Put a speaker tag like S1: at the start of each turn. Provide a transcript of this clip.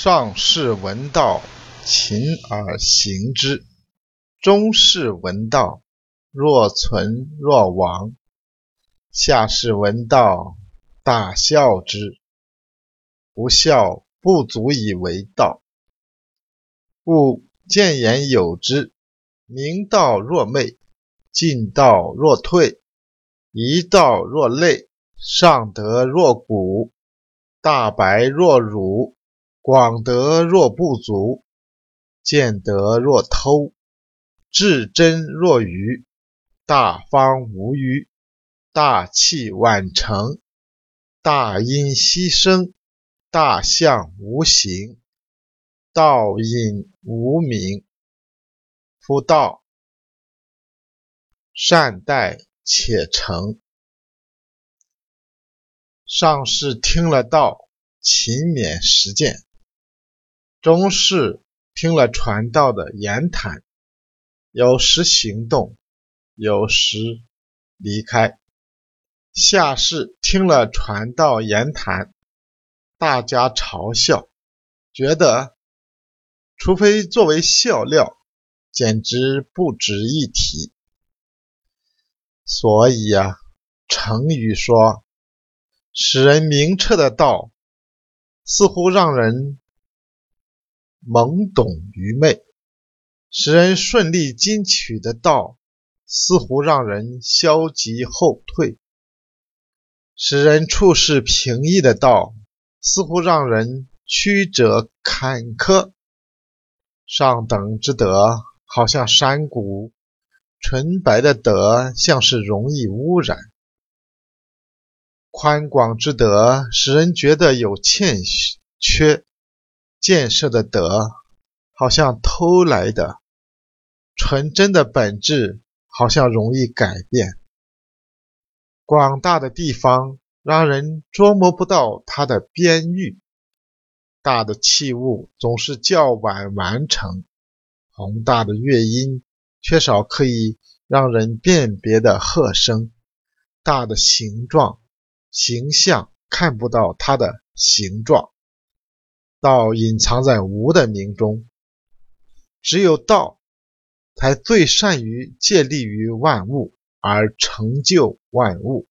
S1: 上士闻道，勤而行之；中士闻道，若存若亡；下士闻道，大笑之。不笑，不足以为道。故见言有之：明道若昧，进道若退，一道若累，上德若谷，大白若辱。广德若不足，见德若偷，至真若愚，大方无余，大器晚成，大音希声，大象无形，道隐无名。夫道，善待且成。上士听了道，勤勉实践。中士听了传道的言谈，有时行动，有时离开；下士听了传道言谈，大家嘲笑，觉得除非作为笑料，简直不值一提。所以啊，成语说：“使人明澈的道，似乎让人。”懵懂愚昧，使人顺利进取的道，似乎让人消极后退；使人处事平易的道，似乎让人曲折坎坷。上等之德，好像山谷；纯白的德，像是容易污染；宽广之德，使人觉得有欠缺。建设的德，好像偷来的；纯真的本质，好像容易改变。广大的地方，让人捉摸不到它的边域；大的器物，总是较晚完成；宏大的乐音，缺少可以让人辨别的和声；大的形状、形象，看不到它的形状。道隐藏在无的名中，只有道才最善于借力于万物而成就万物。